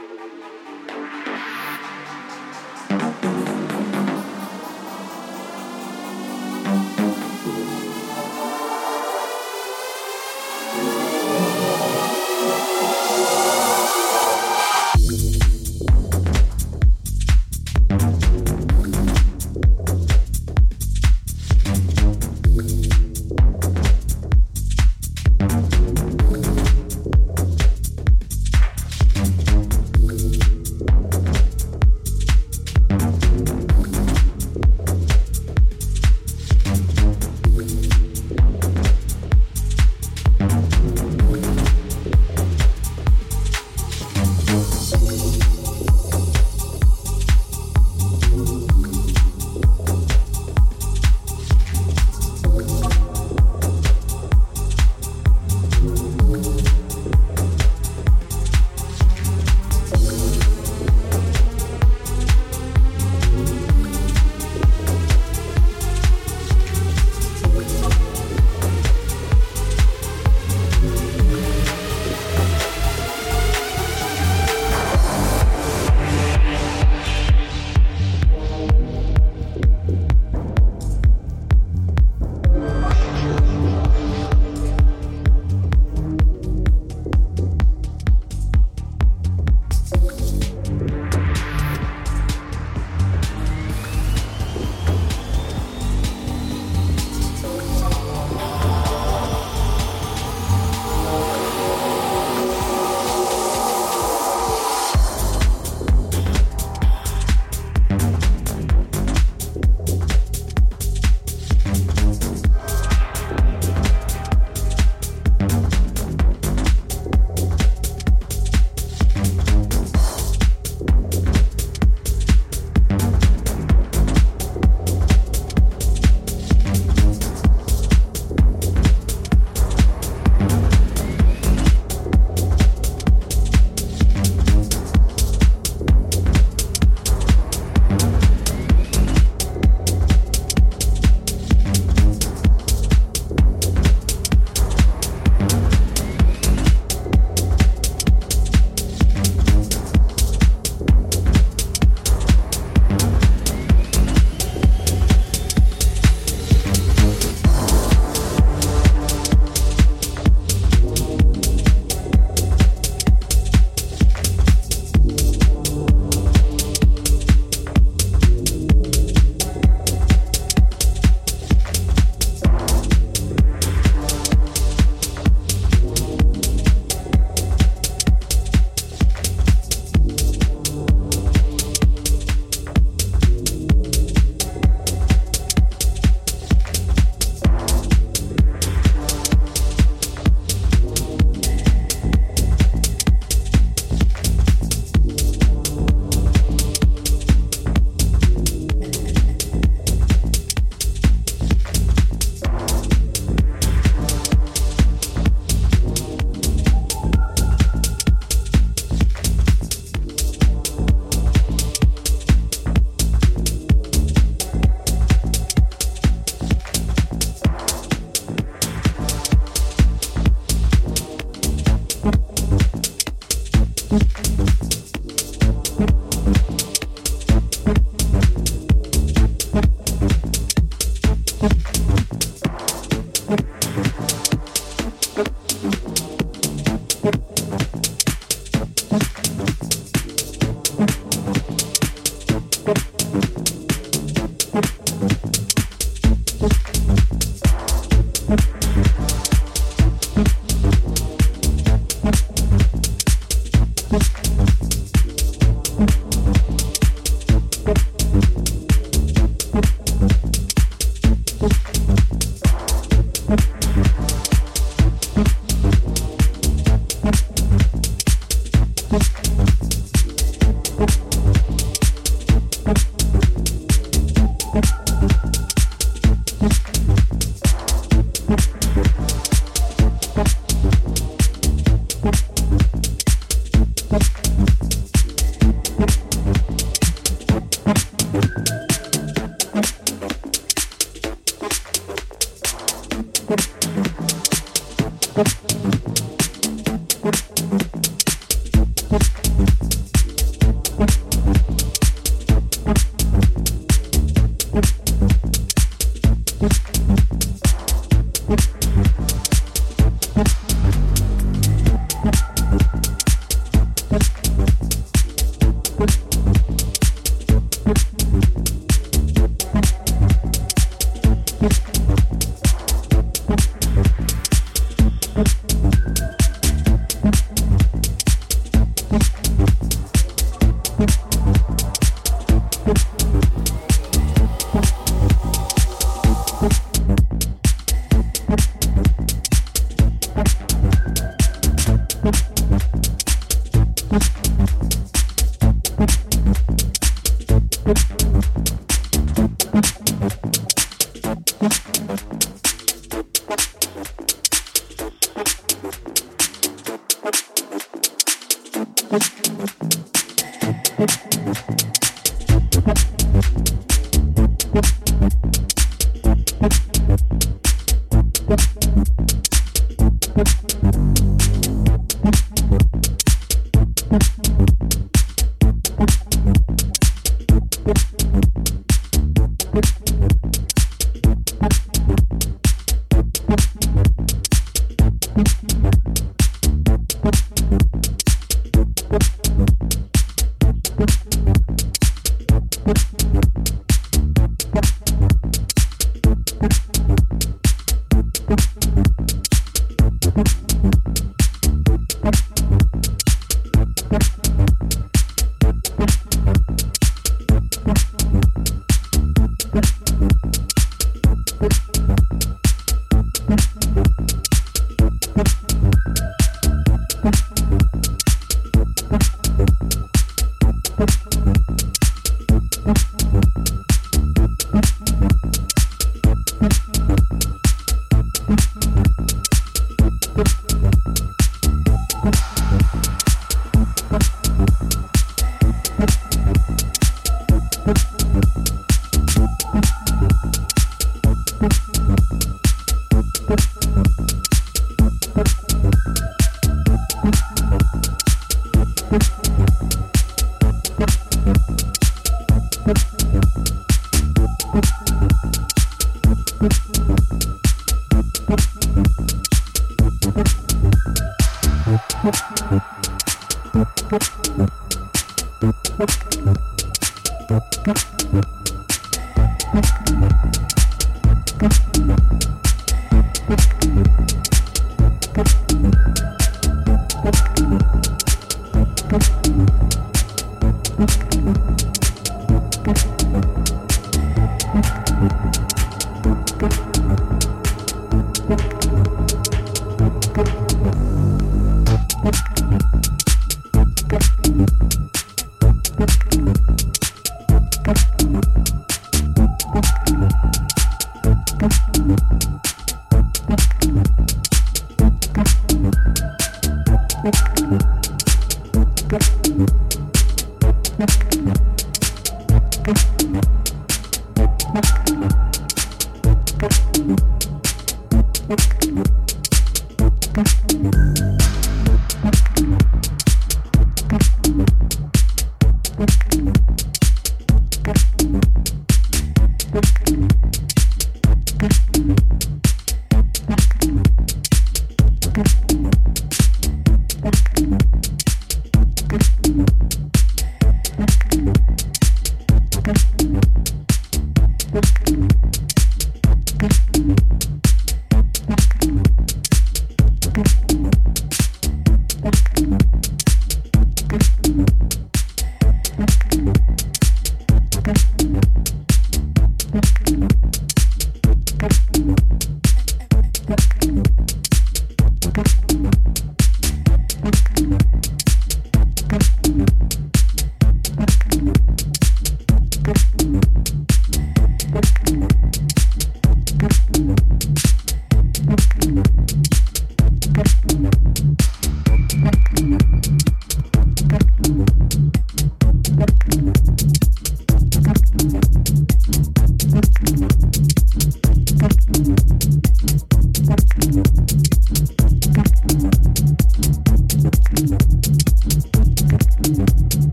Música